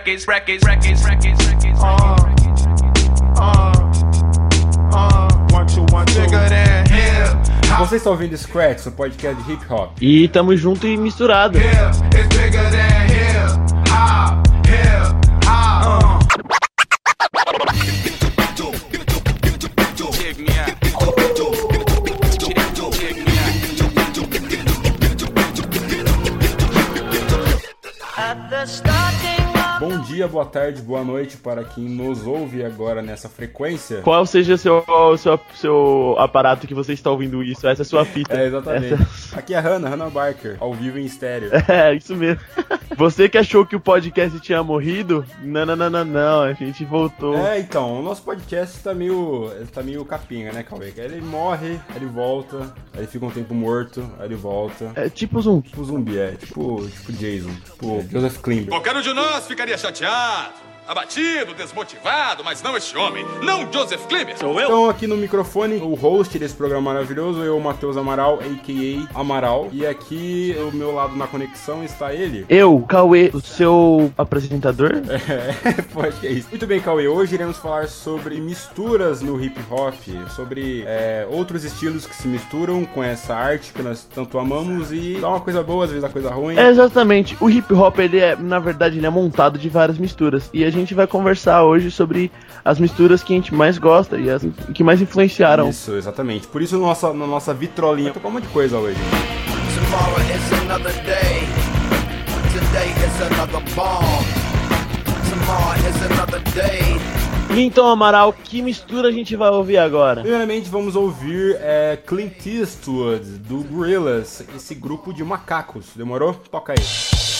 records, records, records, records, records. Uh, uh, uh, one, two, one, two. Bigger than hip hop. Você está ouvindo Scratch, o podcast de hip hop. E tamo junto e misturado. Yeah, tarde, boa noite para quem nos ouve agora nessa frequência. Qual seja seu, seu, seu aparato que você está ouvindo isso? Essa é a sua fita. É, exatamente. Essa- Aqui é a Hannah, Hannah Barker, ao vivo em estéreo. É, isso mesmo. Você que achou que o podcast tinha morrido? Não, não, não, não, não. A gente voltou. É, então, o nosso podcast tá meio, tá meio capinha, né, Cauê? Ele morre, aí ele volta, aí ele fica um tempo morto, aí ele volta. É tipo zumbi. Tipo zumbi, é. Tipo, tipo Jason. Tipo Joseph Klimber. Qualquer um de nós ficaria chateado, Obrigado abatido, desmotivado, mas não este homem, não Joseph Klimber. Então, aqui no microfone, o host desse programa maravilhoso, eu, Matheus Amaral, a.k.a. Amaral. E aqui, ao meu lado na conexão, está ele. Eu, Cauê, o seu apresentador? É, pode que é isso. Muito bem, Cauê. Hoje iremos falar sobre misturas no hip hop, sobre é, outros estilos que se misturam com essa arte que nós tanto amamos e dá uma coisa boa, às vezes dá coisa ruim. É, exatamente. O hip hop, ele é, na verdade, ele é montado de várias misturas. E a gente vai conversar hoje sobre as misturas que a gente mais gosta e as que mais influenciaram. Isso, exatamente. Por isso, nossa, na nossa vitrolinha, tocar um monte de coisa hoje. Tomorrow is another day. Today is another bomb. Tomorrow is another day. E então, Amaral, que mistura a gente vai ouvir agora? Primeiramente, vamos ouvir é, Clint Eastwood, do Gorillaz, esse grupo de macacos. Demorou? Toca aí.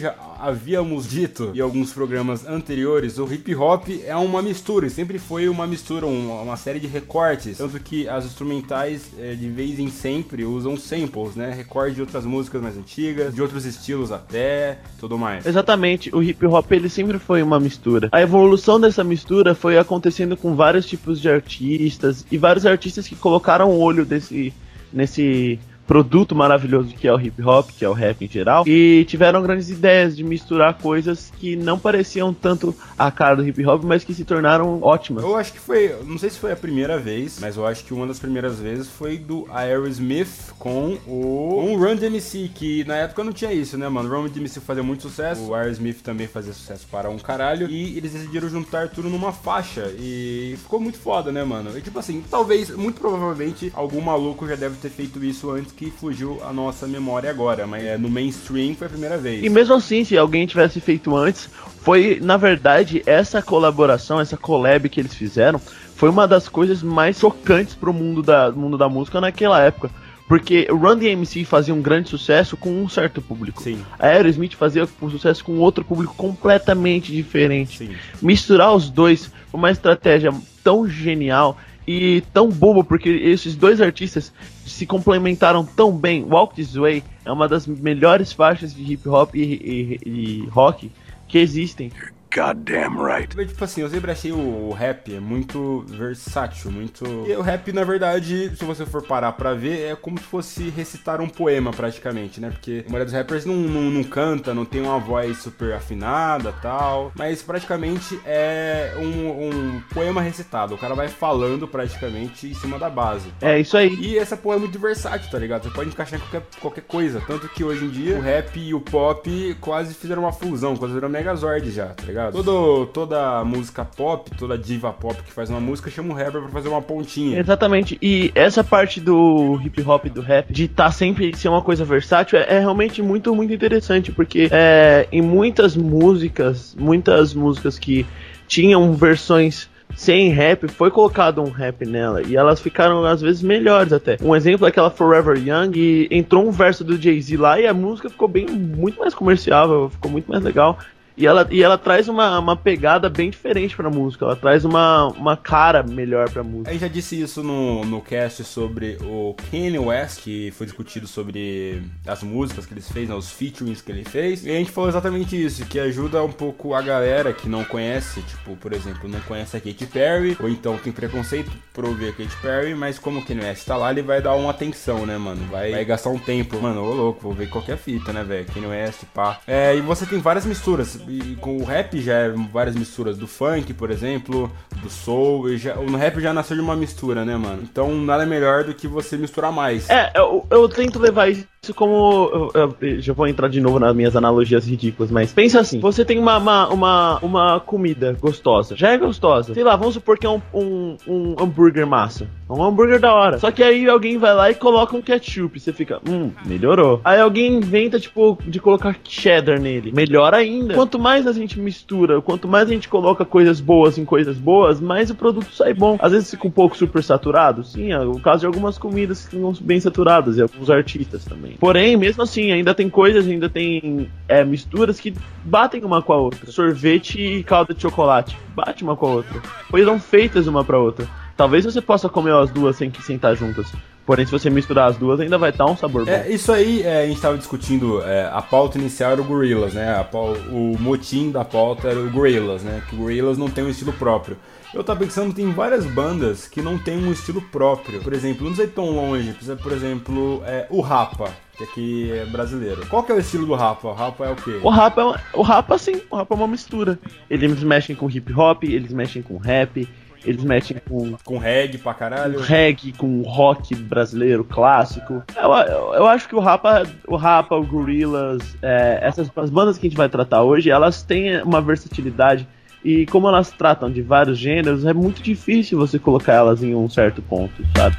Já havíamos dito em alguns programas anteriores, o hip hop é uma mistura, e sempre foi uma mistura, um- uma série de recortes. Tanto que as instrumentais, eh, de vez em sempre, usam samples, né? Recorte de outras músicas mais antigas, de outros estilos até, tudo mais. Exatamente, o hip hop ele sempre foi uma mistura. A evolução dessa mistura foi acontecendo com vários tipos de artistas e vários artistas que colocaram o olho desse nesse produto maravilhoso que é o hip hop, que é o rap em geral, e tiveram grandes ideias de misturar coisas que não pareciam tanto a cara do hip hop, mas que se tornaram ótimas. Eu acho que foi, não sei se foi a primeira vez, mas eu acho que uma das primeiras vezes foi do Aerosmith com o o Run DMC, que na época não tinha isso, né, mano? O Run DMC fazia muito sucesso, o Aerosmith também fazia sucesso para um caralho, e eles decidiram juntar tudo numa faixa, e ficou muito foda, né, mano? E tipo assim, talvez, muito provavelmente, algum maluco já deve ter feito isso antes que fugiu a nossa memória agora, mas é, no mainstream foi a primeira vez. E mesmo assim, se alguém tivesse feito antes, foi, na verdade, essa colaboração, essa collab que eles fizeram, foi uma das coisas mais chocantes pro mundo da, mundo da música naquela época. Porque o Run DMC fazia um grande sucesso com um certo público. Sim. A Aerosmith fazia um sucesso com outro público completamente diferente. Sim. Misturar os dois foi uma estratégia tão genial e tão boba, porque esses dois artistas se complementaram tão bem. Walk This Way é uma das melhores faixas de hip hop e, e- e rock que existem. Goddamn right. Mas, Tipo assim, eu sempre achei o rap muito versátil, muito. E o rap, na verdade, se você for parar pra ver, é como se fosse recitar um poema praticamente, né? Porque a maioria dos rappers não, não, não canta, não tem uma voz super afinada tal. Mas praticamente é um, um poema recitado. O cara vai falando praticamente em cima da base. É isso aí. E essa porra é muito versátil, tá ligado? Você pode encaixar em qualquer, qualquer coisa. Tanto que hoje em dia o rap e o pop quase fizeram uma fusão, quase viram Megazord já, tá ligado? Todo, toda música pop, toda diva pop que faz uma música chama um rapper pra fazer uma pontinha. Exatamente. E essa parte do hip hop e do rap, de estar sempre ser uma coisa versátil, é, é realmente muito, muito interessante, porque é, em muitas músicas, muitas músicas que tinham versões sem rap, foi colocado um rap nela, e elas ficaram às vezes melhores até. Um exemplo é aquela Forever Young, e entrou um verso do Jay-Z lá, e a música ficou bem, muito mais comercial, ficou muito mais legal. E ela, e ela traz uma, uma pegada bem diferente pra música. Ela traz uma, uma cara melhor pra música. Gente já disse isso no, no cast sobre o Kanye West, que foi discutido sobre as músicas que ele fez, né, os featurings que ele fez. E a gente falou exatamente isso, que ajuda um pouco a galera que não conhece, tipo, por exemplo, não conhece a Katy Perry, ou então tem preconceito por ouvir a Katy Perry, mas como o Kanye West tá lá, ele vai dar uma atenção, né, mano? Vai, vai gastar um tempo. Mano, ô louco, vou ver qualquer fita, né, velho? Kanye West, pá. É, e você tem várias misturas. E com o rap já é várias misturas do funk, por exemplo, do soul. E já, o rap já nasceu de uma mistura, né, mano? Então nada melhor do que você misturar mais. É, eu, eu tento levar isso como. Eu, eu já vou entrar de novo nas minhas analogias ridículas, mas pensa assim: você tem uma, uma, uma, uma comida gostosa, já é gostosa. Sei lá, vamos supor que é um, um, um hambúrguer massa. É um hambúrguer da hora. Só que aí alguém vai lá e coloca um ketchup. Você fica, hum, melhorou. Aí alguém inventa, tipo, de colocar cheddar nele. Melhor ainda. Quanto mais a gente mistura, quanto mais a gente coloca coisas boas em coisas boas, mais o produto sai bom. Às vezes fica um pouco super saturado, sim. É o caso de algumas comidas que ficam bem saturadas e alguns artistas também. Porém, mesmo assim, ainda tem coisas, ainda tem é, misturas que batem uma com a outra. Sorvete e calda de chocolate. Bate uma com a outra. Foram feitas uma pra outra. Talvez você possa comer as duas sem que sentar juntas. Porém, se você misturar as duas, ainda vai estar um sabor bom. É, isso aí, é, a gente tava discutindo, é, a pauta inicial era o Gorillaz, né? A o motim da pauta era o Gorillaz, né? Que o Gorillaz não tem um estilo próprio. Eu tava pensando, tem várias bandas que não tem um estilo próprio. Por exemplo, não sei tão longe, precisa, por exemplo, é, o Rapa, que aqui é brasileiro. Qual que é o estilo do Rapa? O Rapa é o quê? O rap é o rap assim, o rap é uma mistura. Eles mexem com hip hop, eles mexem com rap, eles metem com Com reggae pra caralho. reggae, com rock brasileiro clássico. Eu, eu, eu acho que o Rapa, o Rapa, o Gorillaz, é, essas as bandas que a gente vai tratar hoje, elas têm uma versatilidade e como elas tratam de vários gêneros, é muito difícil você colocar elas em um certo ponto, sabe?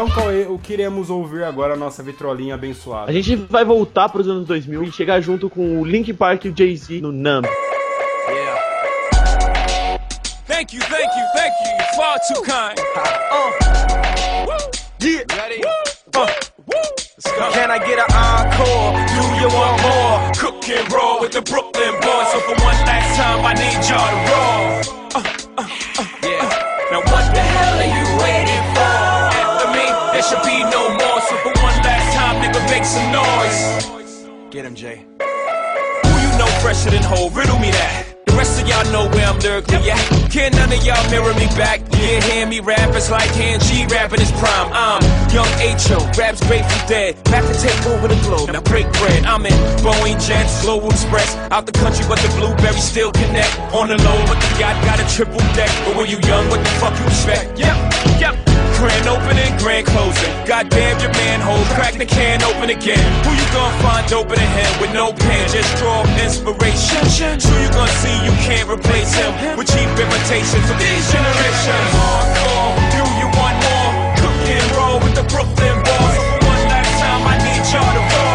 Então, Cauê, o que iremos ouvir agora a nossa vitrolinha abençoada? A gente vai voltar para os anos 2000 e chegar junto com o Link Park e o Jay-Z no Numb. Thank you, thank you, thank you. You're far too kind. Uh. Woo. Yeah. Ready? Uh. Can I get an encore? Do you want more? Cook and roll with the Brooklyn boys. So for one last time, I need y'all to roll. Some noise. Get him, Jay. Who you know fresher than whole? Riddle me that. The rest of y'all know where I'm lyrically yeah. Can none of y'all mirror me back? Yeah, hear me rap, it's like hand G rapping his prime. I'm young H.O., raps Grateful Dead. Back to take over the globe, now break bread. I'm in Boeing Jets, Global Express. Out the country, but the blueberries still connect. On the low, but the yacht got a triple deck. But when you young, what the fuck you expect? Yep, yep. Grand opening, grand closing. Goddamn your manhole, crack the can open again. Who you gonna find open in him with no pen? Just draw inspiration. Who you gonna see you can't replace him with cheap imitations of these generations? Hardcore, do you want more? Cook and roll with the Brooklyn boys. One last time, I need y'all to roll.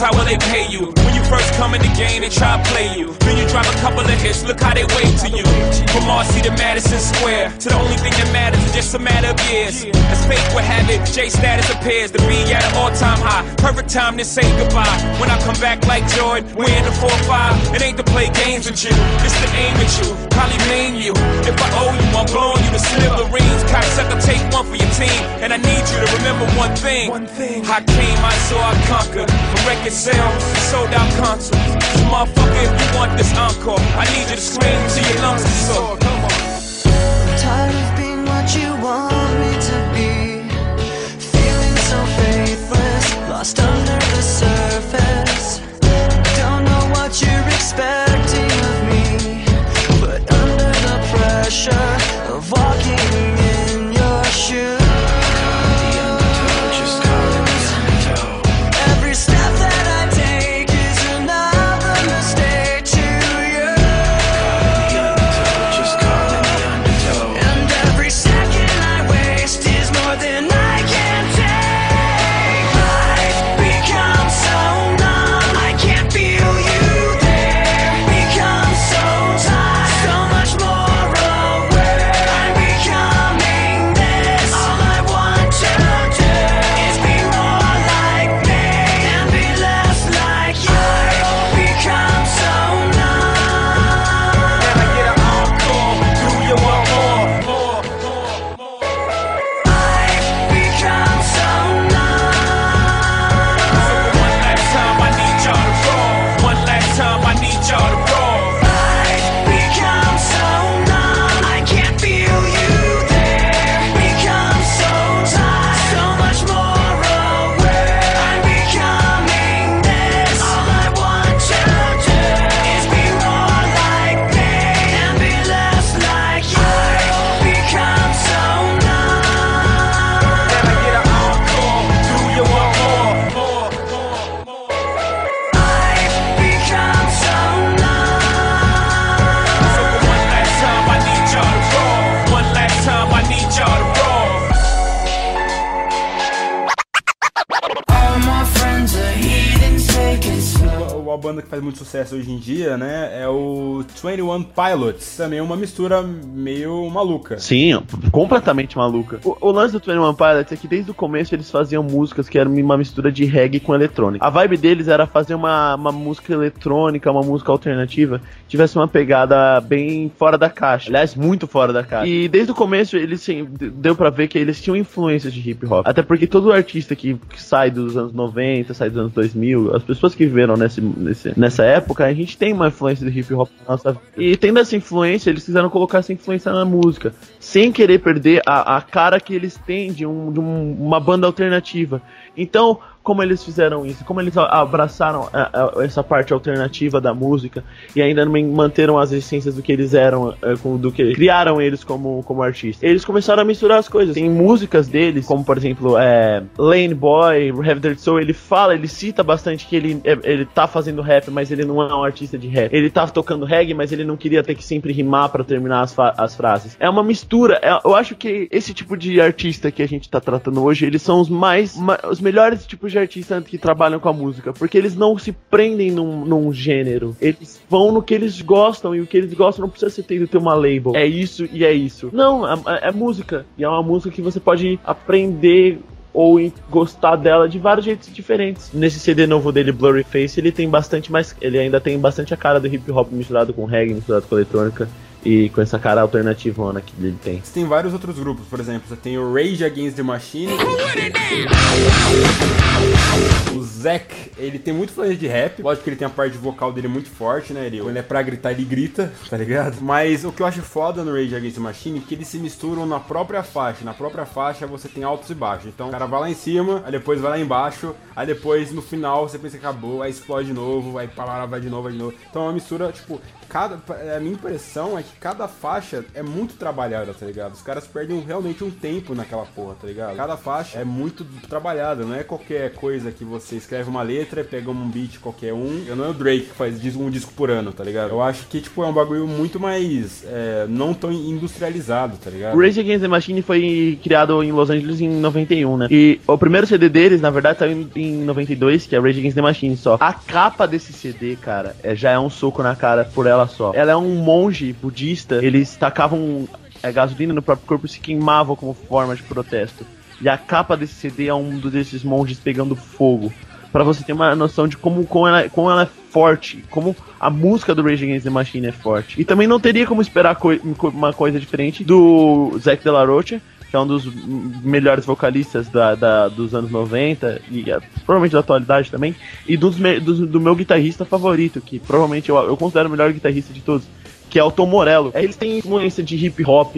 How will they pay you? First come in the game, they try to play you. Then you drop a couple of hits. Look how they wait to you. From Marcy to Madison Square, to the only thing that matters is just a matter of years. As fate would have it, J status appears to be at an all-time high. Perfect time to say goodbye. When I come back like Jordan, we're in the 4-5. It ain't to play games with you, it's to aim at you. Probably maim you. If I owe you, I'm blowing you to smithereens. Cocksucker, take one for your team. And I need you to remember one thing. One thing. I came, I saw, I conquered. From record sales, sold out concerts. So motherfucker, if you want this encore, I need you to scream till your lungs are sore. Come on. Tired of being what you want me to be. Feeling so faithless, lost under the surface. Don't know what you're expecting faz muito sucesso hoje em dia, né? É o 21 Pilots. Também é uma mistura meio maluca. Sim, completamente maluca. O, o lance do 21 Pilots é que desde o começo eles faziam músicas que eram uma mistura de reggae com eletrônica. A vibe deles era fazer uma, uma música eletrônica, uma música alternativa, tivesse uma pegada bem fora da caixa. Aliás, muito fora da caixa. E desde o começo eles deu pra ver que eles tinham influências de hip hop. Até porque todo artista que, que sai dos anos 90, sai dos anos 2000, as pessoas que viveram nesse, nesse- nessa época, a gente tem uma influência do hip hop na nossa vida. E tendo essa influência, eles quiseram colocar essa influência na música, sem querer perder a, a cara que eles têm de, um- de um- uma banda alternativa. Então, como eles fizeram isso, como eles abraçaram a- a- essa parte alternativa da música e ainda man- manteram as essências do que eles eram, com- do que criaram eles como, como artistas. Eles começaram a misturar as coisas. Tem músicas deles, como por exemplo, é, Lane Boy, Have Dirt Soul, ele fala, ele cita bastante que ele, é- ele tá fazendo rap, mas ele não é um artista de rap. Ele tá tocando reggae, mas ele não queria ter que sempre rimar pra terminar as, as frases. É uma mistura. é- eu acho que esse tipo de artista que a gente tá tratando hoje, eles são os mais. ma- os melhores tipos de artistas que trabalham com a música. Porque eles não se prendem num, num gênero. Eles vão no que eles gostam. E o que eles gostam não precisa ser ter, ter uma label. É isso e é isso. Não, é, é- é música. E é uma música que você pode aprender ou gostar dela de vários jeitos diferentes. Nesse CD novo dele, Blurry Face, ele tem bastante mais. Ele ainda tem bastante a cara do hip hop misturado com reggae, misturado com eletrônica. E com essa cara alternativona que ele tem. Você tem vários outros grupos, por exemplo, você tem o Rage Against the Machine. O Zack, ele tem muito influência de rap. Lógico que ele tem a parte vocal dele muito forte, né? Ele, quando é pra gritar, ele grita, tá ligado? Mas o que eu acho foda no Rage Against the Machine é que eles se misturam na própria faixa. Na própria faixa você tem altos e baixos. Então o cara vai lá em cima, aí depois vai lá embaixo, aí depois no final você pensa que acabou, aí explode de novo, aí para, vai de novo, vai de novo. Então é uma mistura, tipo, cada. A minha impressão é que cada faixa é muito trabalhada, tá ligado? Os caras perdem realmente um tempo naquela porra, tá ligado? Cada faixa é muito trabalhada, não é qualquer coisa que você escreve uma letra, pega um beat qualquer um. Não é o Drake que faz um disco por ano, tá ligado? Eu acho que, tipo, é um bagulho muito mais. é, não tão industrializado, tá ligado? Rage Against the Machine foi criado em Los Angeles em 91, né? E o primeiro CD deles, na verdade, saiu em, em 92, que é Rage Against the Machine só. A capa desse CD, cara, é, já é um soco na cara por ela só. Ela é um monge budista, eles tacavam é, gasolina no próprio corpo e se queimavam como forma de protesto. E a capa desse CD é um desses monges pegando fogo. Pra você ter uma noção de como, como, ela, como ela é forte, como a música do Rage Against the Machine é forte. E também não teria como esperar coi- uma coisa diferente do Zac De La Rocha, que é um dos melhores vocalistas da, da- dos anos 90 e é, provavelmente da atualidade também, e dos, dos- do meu guitarrista favorito, que provavelmente eu, eu considero o melhor guitarrista de todos, que é o Tom Morello. Eles têm influência de hip hop,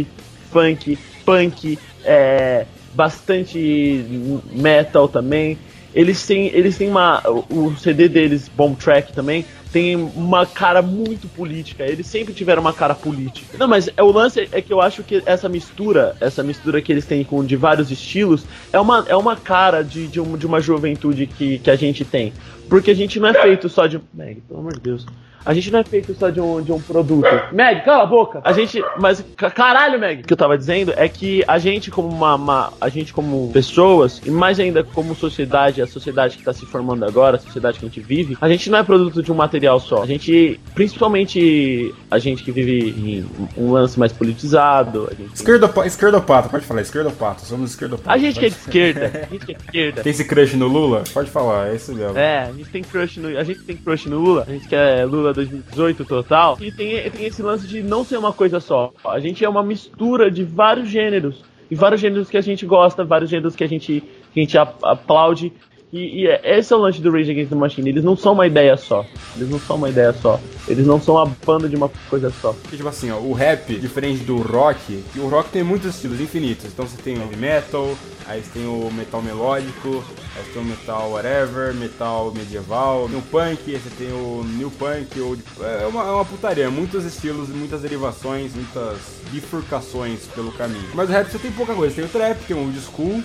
funk, punk, é, bastante metal também. Eles têm, eles têm uma. O CD deles, Bomb Track também, tem uma cara muito política. Eles sempre tiveram uma cara política. Não, mas é, o lance é que eu acho que essa mistura, essa mistura que eles têm com de vários estilos, é uma, é uma cara de, de, um- de uma juventude que, que a gente tem. Porque a gente não é feito só de. Meg, pelo amor de Deus. A gente não é feito só de um, de um produto. Meg, cala a boca! A gente. Mas, ca- caralho, Meg! O que eu tava dizendo é que a gente, como uma. uma- a gente, como pessoas, e mais ainda como sociedade, a sociedade que tá se formando agora, a sociedade que a gente vive, a gente não é produto de um material só. A gente, principalmente a gente que vive em um lance mais politizado, a gente. Esquerdopa- Esquerdopata, pode falar, esquerdopata, somos esquerdopata. A gente que é de esquerda, a gente que é de esquerda. Tem esse crush no Lula? Pode falar, é isso mesmo. É, a gente tem crush no, a gente tem crush no Lula, a gente quer Lula 2018 total. E tem, tem esse lance de não ser uma coisa só. A gente é uma mistura de vários gêneros. E vários gêneros que a gente gosta, vários gêneros que a gente, que a gente ap- aplaude. E, e é- esse é o lance do Rage Against the Machine. Eles não são uma ideia só. Eles não são uma ideia só. Eles não são a banda de uma coisa só. Tipo assim, ó, o rap, diferente do rock, o rock tem muitos estilos infinitos. Então você tem o heavy metal, aí você tem o metal melódico, aí você tem o metal whatever, metal medieval, o punk, aí você tem o new punk, ou é uma, é uma putaria, muitos estilos, muitas derivações, muitas bifurcações pelo caminho. Mas o rap você tem pouca coisa, tem o trap, tem o old school,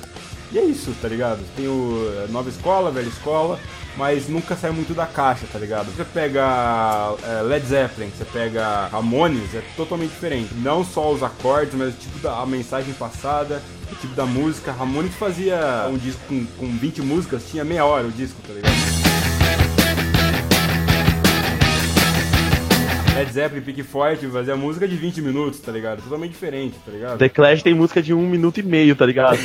e é isso, tá ligado? Tem o eh, nova escola, velha escola, mas nunca sai muito da caixa, tá ligado? Você pega eh, Led Zeppelin, você pega Ramones, é totalmente diferente. Não só os acordes, mas o tipo da a mensagem passada, o tipo da música. Ramones fazia um disco com, com 20 músicas, tinha meia hora o disco, tá ligado? Led Zeppelin, Pink Floyd fazia música de 20 minutos, tá ligado? Totalmente diferente, tá ligado? The Clash tem música de um minuto e meio, tá ligado?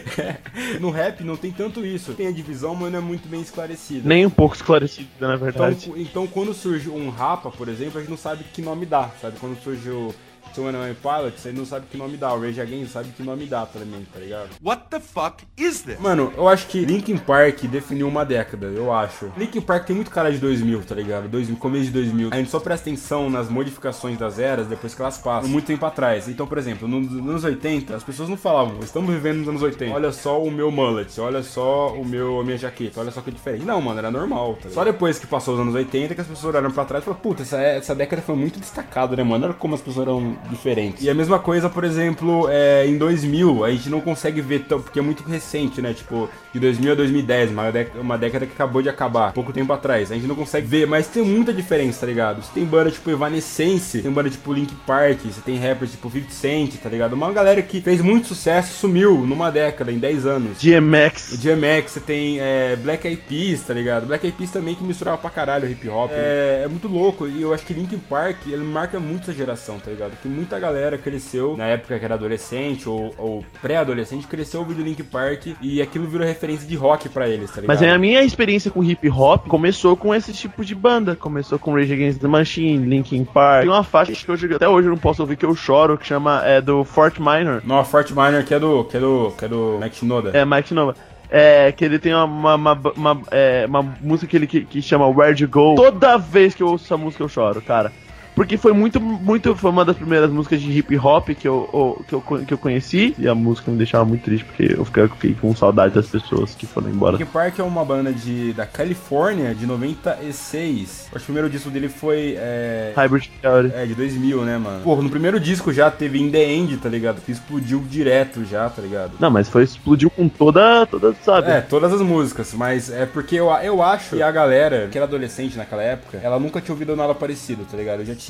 no rap não tem tanto isso. Tem a divisão, mas não é muito bem esclarecida. Nem um pouco esclarecido, na Então, verdade. então, quando surge um Rapa, por exemplo, a gente não sabe que nome dá, sabe? Quando surge o Two Enemy Pilots, a gente não sabe que nome dá. O Rage Against sabe que nome dá também, tá ligado? What the fuck is this? Mano, eu acho que Linkin Park definiu uma década, eu acho. Linkin Park tem muito cara de 2000, tá ligado? 2000, começo de 2000. A gente só presta atenção nas modificações das eras depois que elas passam, muito tempo atrás. Então, por exemplo, no- nos anos 80, as pessoas não falavam, estamos vivendo nos anos 80. Olha só o meu mullet, olha só o meu, a minha jaqueta, olha só que diferente. Não, mano, era normal, tá? Só depois que passou os anos 80 que as pessoas olharam pra trás e falaram, puta, essa, essa década foi muito destacada, né, mano? Olha como as pessoas eram diferentes. E a mesma coisa, por exemplo, é, em 2000, a gente não consegue ver tão, porque é muito recente, né? Tipo, de 2000 a 2010, uma década, uma década que acabou de acabar, pouco tempo atrás. A gente não consegue ver, mas tem muita diferença, tá ligado? Você tem banda tipo Evanescence, tem banda tipo Link Park, você tem rappers tipo 50 Cent, tá ligado? Uma galera que fez muito sucesso, sumiu numa década, em 10 anos. DMX. DMX, você tem é, Black Eyed Peas, tá ligado? Black Eyed Peas também que misturava pra caralho hip hop. É, é muito louco e eu acho que Linkin Park, ele marca muito essa geração, tá ligado? Que muita galera cresceu na época que era adolescente ou, ou pré-adolescente, cresceu ouvindo Linkin Park e aquilo virou referência de rock pra eles, tá ligado? Mas a minha experiência com hip hop começou com esse tipo de banda. Começou com Rage Against the Machine, Linkin Park. Tem uma faixa que hoje, até hoje eu não posso ouvir que eu choro, que chama é do Fort Minor. Não, a Fort Minor que é do. que é do. que é do Mac Shinoda. É, Mike Nova. É, que ele tem uma, uma, uma, uma, é, uma música que ele que, que chama Where'd You Go. Toda vez que eu ouço essa música eu choro, cara. Porque foi muito, muito. Foi uma das primeiras músicas de hip hop que eu, eu- que eu, que eu conheci. E a música me deixava muito triste, porque eu fiquei, eu fiquei com saudade das pessoas que foram embora. Linkin Park é uma banda de, da Califórnia de 96. Acho que o primeiro disco dele foi. É, Hybrid Theory. É, de 2000, né, mano? Porra, no primeiro disco já teve In The End, tá ligado? Que explodiu direto já, tá ligado? Não, mas foi explodiu com toda, toda sabe? É, todas as músicas, mas é porque eu, eu acho que a galera que era adolescente naquela época, ela nunca tinha ouvido nada parecido, tá ligado? Já tinha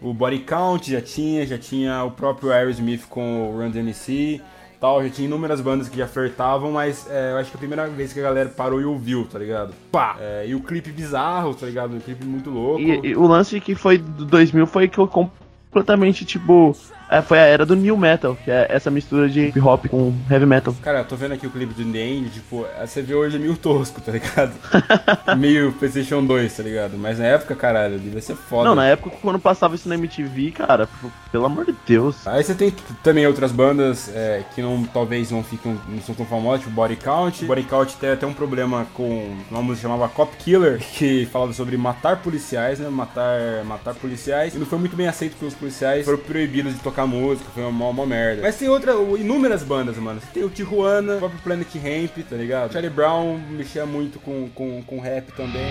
o Body Count, já tinha, já tinha o próprio Aerosmith com o Run DMC, tal, já tinha inúmeras bandas que já flertavam, mas é, eu acho que é a primeira vez que a galera parou e ouviu, tá ligado? Pá! É, e o clipe bizarro, tá ligado? Um clipe muito louco. E, e o lance que foi do 2000 foi que eu completamente, tipo, é, foi a era do new metal, que é essa mistura de hip hop com heavy metal. Cara, eu tô vendo aqui o clipe do End, tipo, você vê hoje é meio tosco, tá ligado? meio PlayStation 2, tá ligado? Mas na época, caralho, devia ser foda. Não, na época quando passava isso na MTV, cara, pelo amor de Deus. Aí você tem também outras bandas é, que não, talvez não ficam, não são tão famosas, tipo Body Count. Body Count tem até um problema com uma música chamada Cop Killer, que falava sobre matar policiais, né? Matar, matar policiais. E não foi muito bem aceito pelos policiais, foram proibidos de tocar música, foi uma, uma merda. Mas tem outra, inúmeras bandas, mano. Você tem o Tijuana, o próprio Planet Ramp, tá ligado? Charlie Brown mexia muito com, com, com rap também.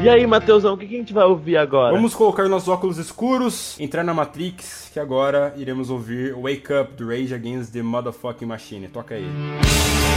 E aí, Matheusão, o que, que a gente vai ouvir agora? Vamos colocar nossos óculos escuros, entrar na Matrix, que agora iremos ouvir Wake Up do Rage Against the Motherfucking Machine. Toca aí. to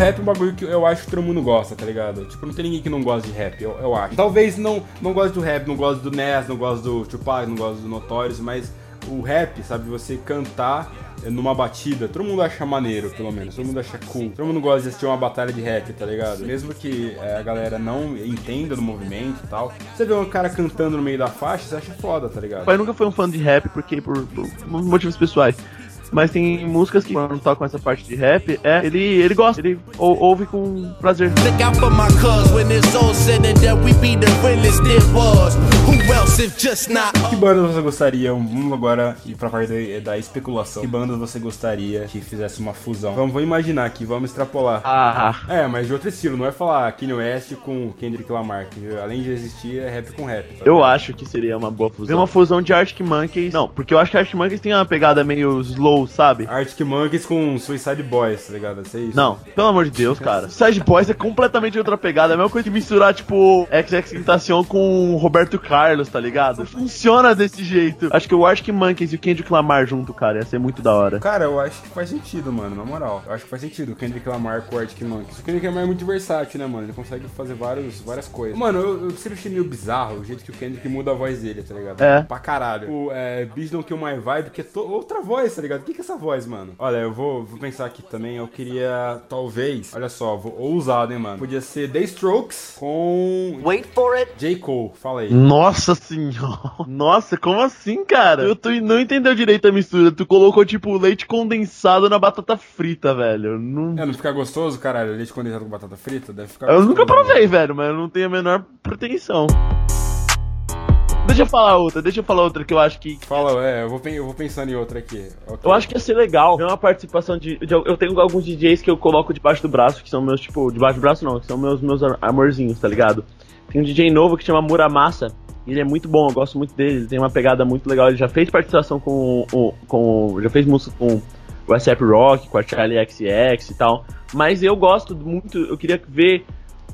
rap é um bagulho que eu acho que todo mundo gosta, tá ligado? Tipo, não tem ninguém que não gosta de rap, eu, eu acho. Talvez não, não goste do rap, não goste do Nes, não goste do Tupac, não goste do Notorious, mas o rap, sabe, você cantar numa batida, todo mundo acha maneiro, pelo menos. Todo mundo acha cool. Todo mundo gosta de assistir uma batalha de rap, tá ligado? Mesmo que é, a galera não entenda do movimento e tal. Você vê um cara cantando no meio da faixa, você acha foda, tá ligado? Meu pai nunca foi um fã de rap porque por, por motivos pessoais. Mas tem músicas que quando tocam essa parte de rap, é, ele, ele gosta, ele ou- ouve com prazer. Look out for my cuz when it's all said and done. We be the realest there was. Who else if just not Que bandas você gostaria? Vamos agora ir pra parte da, da especulação. Que bandas você gostaria que fizesse uma fusão? Vamos, vamos imaginar aqui, vamos extrapolar. Ah, É, mas de outro estilo, não é falar Kanye West com Kendrick Lamar, que além de existir é rap com rap. tá eu acho que seria uma boa fusão. uma fusão de Arctic Monkeys. Não, porque eu acho que Arctic Monkeys tem uma pegada meio slow, sabe? Arctic Monkeys com Suicide Boys, tá ligado? Isso é isso? Não, pelo amor de Deus, cara. Side Boys é completamente outra pegada. É a mesma coisa que misturar, tipo, XX Tentacion com Roberto Carlos. Tá ligado? Funciona desse jeito. Acho que o Arctic Monkeys e o Kendrick Lamar junto, cara, ia ser muito da hora. Cara, eu acho que faz sentido, mano, na moral. Eu acho que faz sentido o Kendrick Lamar com o Arctic Monkeys. O Kendrick Lamar é muito versátil, né, mano? Ele consegue fazer vários, várias coisas. Mano, eu, eu sempre achei meio bizarro o jeito que o Kendrick muda a voz dele, tá ligado? É. Pra caralho. O é, Beat Don't Kill My Vibe, que é outra voz, tá ligado? Que, que é essa voz, mano? Olha, eu vou, vou pensar aqui também. Eu queria, talvez, olha só, vou ousado, hein, mano? Podia ser The Strokes com. Wait for it. J. Cole, fala aí. Nossa senhora. Nossa, como assim, cara? Eu tô, não entendeu direito a mistura. Tu colocou, tipo, leite condensado na batata frita, velho. Não... É, não fica gostoso, caralho? Leite condensado com batata frita? Deve ficar Eu gostoso, nunca mano. provei, velho, mas eu não tenho a menor pretensão. Deixa eu falar outra, deixa eu falar outra que eu acho que. Fala, é, eu vou, eu vou pensando em outra aqui. Ok. Eu acho que ia ser legal ver uma participação de, de- Eu tenho alguns DJs que eu coloco debaixo do braço, que são meus, tipo, debaixo do braço não, que são meus, meus amorzinhos, tá ligado? Tem um DJ novo que chama Muramasa. e Ele é muito bom, eu gosto muito dele, ele tem uma pegada muito legal. Ele já fez participação com. o- com já fez música com o ASAP Rock, com a Charlie XX e tal. Mas eu gosto muito, eu queria ver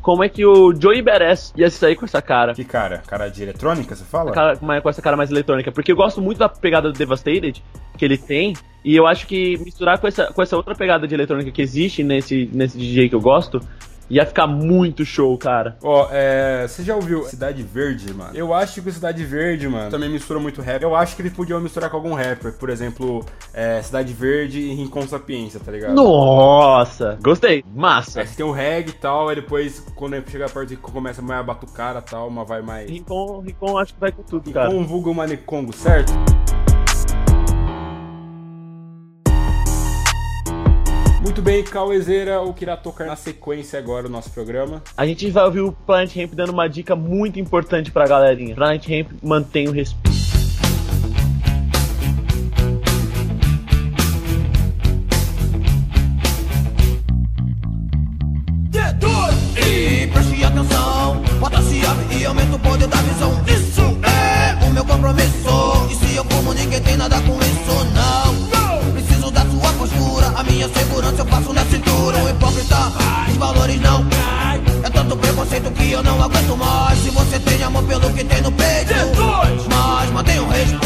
como é que o Joey Beres ia sair com essa cara. Que cara? Cara de eletrônica, você fala? Cara- com com essa cara mais eletrônica. Porque eu gosto muito da pegada do Devastated que ele tem. E eu acho que misturar com essa, com essa outra pegada de eletrônica que existe nesse, nesse DJ que eu gosto, ia ficar muito show, cara. Ó, é. Você já ouviu Cidade Verde, mano? Eu acho que o Cidade Verde, mano, também mistura muito rap. Eu acho que eles podiam misturar com algum rapper. Por exemplo, é, Cidade Verde e Rincon Sapiência, tá ligado? Nossa! Gostei. Massa. Aí você tem o reggae e tal, aí depois, quando chega a parte que começa mais a batucara e tal, uma vai mais. Rincon, Rincon acho que vai com tudo, cara. Com o vulgo Manicongo, certo? Muito bem, Cauezeira, o que irá tocar na sequência agora o nosso programa? A gente vai ouvir o Planet Ramp dando uma dica muito importante pra galerinha. Planet Ramp mantém o respeito. E preste atenção, bota-se abre e aumenta o poder da visão. Isso é o meu compromisso. Minha segurança eu faço na cintura. O hipócrita, os valores não. É tanto preconceito que eu não aguento mais. Se você tem amor pelo que tem no peito, mas mantenha o respeito.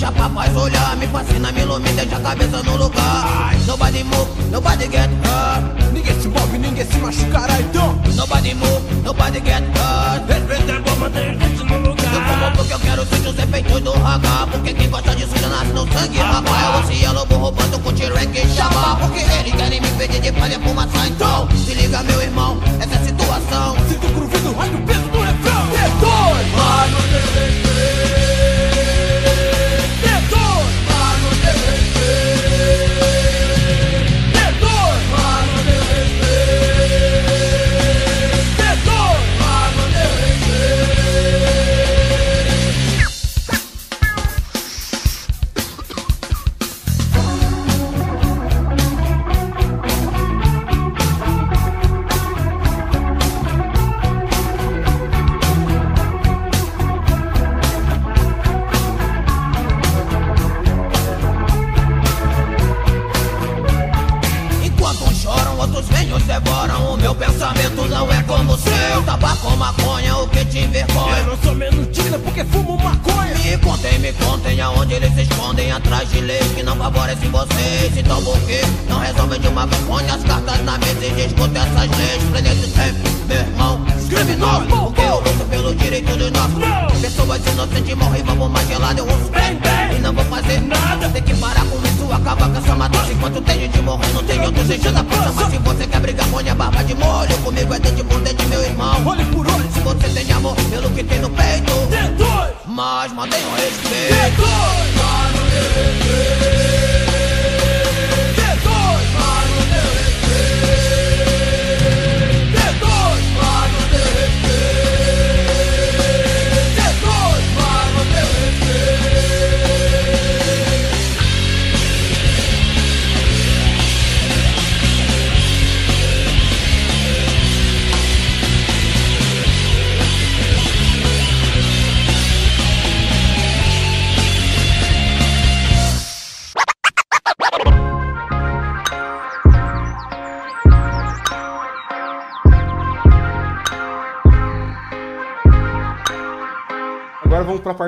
Chapa faz olhar. Me fascina, me ilumina, deixa a cabeça no lugar. Nobody move, nobody get hurt. Ninguém se move, ninguém se machucará então. Nobody move, nobody get hurt. Mantém a gente no lugar. Eu fumo porque eu quero sentir os efeitos do raga Porque quem gosta disso já nasce no sangue, rapaz. Eu esse lobo roubando com T-Rex e chapa Porque eles querem me pedir de palha fumaça Então, se liga meu irmão, essa é a situação. Sinto o groove do raio, o peso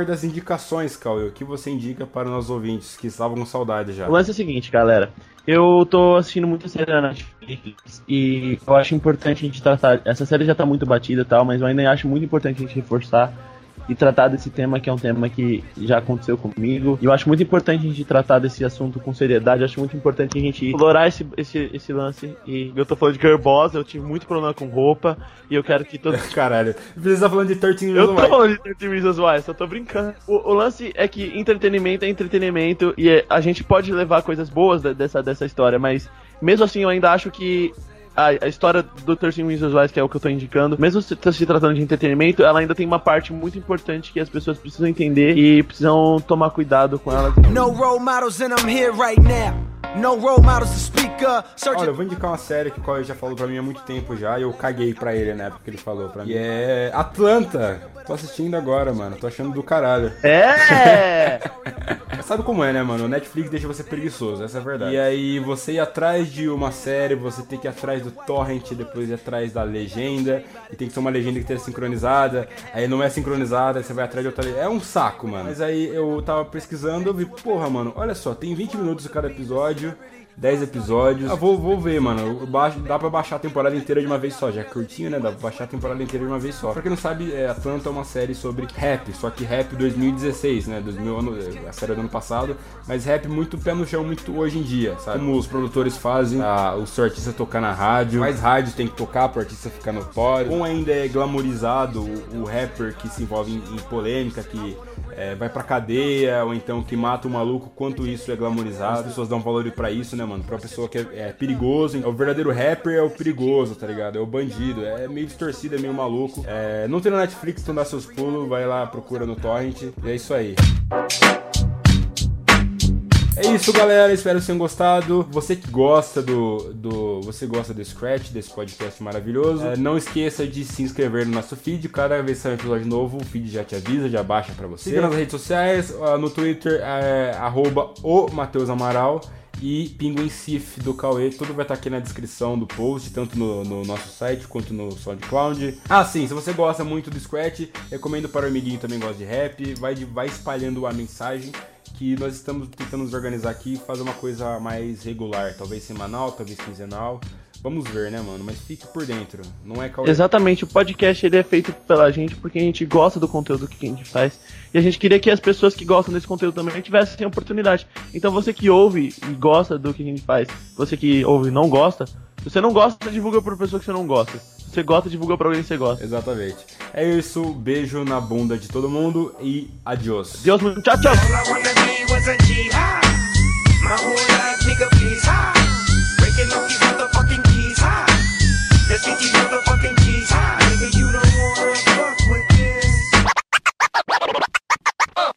das indicações, Cauê. O que você indica para nossos ouvintes que estavam com saudade já? O lance é o seguinte, galera. Eu tô assistindo muita série na Netflix e eu acho importante a gente tratar. Essa série já tá muito batida e tal, mas eu ainda acho muito importante a gente reforçar e tratar desse tema que é um tema que já aconteceu comigo. E eu acho muito importante a gente tratar desse assunto com seriedade. Eu acho muito importante a gente explorar esse, esse, esse lance. E eu tô falando de girl boss, eu tive muito problema com roupa e eu quero que todos. Caralho, você tá falando de 13 Eu Reasons tô Why. falando de 13 Reasons Why, só tô brincando. O, o lance é que entretenimento é entretenimento e a gente pode levar coisas boas dessa, dessa história, mas mesmo assim eu ainda acho que a, a história do 13 Reasons Why, que é o que eu tô indicando, mesmo se, se tratando de entretenimento, ela ainda tem uma parte muito importante que as pessoas precisam entender e precisam tomar cuidado com ela. No role models, and I'm here right now. No role models to speak up. Searching Olha, eu vou indicar uma série que o Cauê já falou pra mim há muito tempo já e eu caguei pra ele na época que ele falou pra mim. E é Atlanta. Tô assistindo agora, mano. Tô achando do caralho. É! Sabe como é, né, mano? O Netflix deixa você preguiçoso, essa é a verdade. E aí, você ir atrás de uma série, você tem que ir atrás do torrent, depois ir atrás da legenda, e tem que ser uma legenda que esteja sincronizada, aí não é sincronizada, aí você vai atrás de outra legenda. É um saco, mano. Mas aí eu tava pesquisando, eu vi, porra, mano, olha só, tem 20 minutos cada episódio. 10 episódios. Ah, vou, vou ver, mano. Baixo- dá pra baixar a temporada inteira de uma vez só. Já é curtinho, né? Dá pra baixar a temporada inteira de uma vez só. Pra quem não sabe, é, Atlanta é uma série sobre rap. Só que rap 2016, né? 2000, ano- a série do ano passado. Mas rap muito pé no chão, muito hoje em dia, sabe? Como os produtores fazem a, o seu artista tocar na rádio. Mais rádios tem que tocar pro artista ficar notório. Como ainda é glamorizado o, o rapper que se envolve em, em polêmica, que é, vai pra cadeia, ou então que mata o maluco, quanto isso é glamorizado. As pessoas dão valor pra isso, né, mano? Pra pessoa que é, é perigoso. O verdadeiro rapper é o perigoso, tá ligado? É o bandido. É meio distorcido, é meio maluco. É, não tem no Netflix, então dá seus pulos, vai lá, procura no Torrent. E é isso aí. É isso, galera. Espero que tenham gostado. Você que gosta do, do. Você gosta do Scratch, desse podcast maravilhoso. é, não esqueça de se inscrever no nosso feed. Cada vez que sair um episódio novo, o feed já te avisa, já baixa pra você. Siga nas redes sociais, ah, no Twitter, é, arroba o Matheus Amaral. E Pinguim Sif do Cauê, tudo vai estar aqui na descrição do post, tanto no, no nosso site quanto no SoundCloud. Ah, sim, se você gosta muito do Scratch, recomendo para o amiguinho também gosta de rap, vai, vai espalhando a mensagem que nós estamos tentando nos organizar aqui e fazer uma coisa mais regular, talvez semanal, talvez quinzenal. Vamos ver, né, mano? Mas fique por dentro. Não é Cauê. Exatamente, o podcast ele é feito pela gente porque a gente gosta do conteúdo que a gente faz e a gente queria que as pessoas que gostam desse conteúdo também tivessem oportunidade. Então você que ouve e gosta do que a gente faz, você que ouve e não gosta, se você não gosta, divulga pra pessoa que você não gosta. Se você gosta, divulga pra alguém que você gosta. Exatamente. É isso, beijo na bunda de todo mundo e adiós. Deus, tchau, tchau. Breaking off these motherfucking keys, Let's get these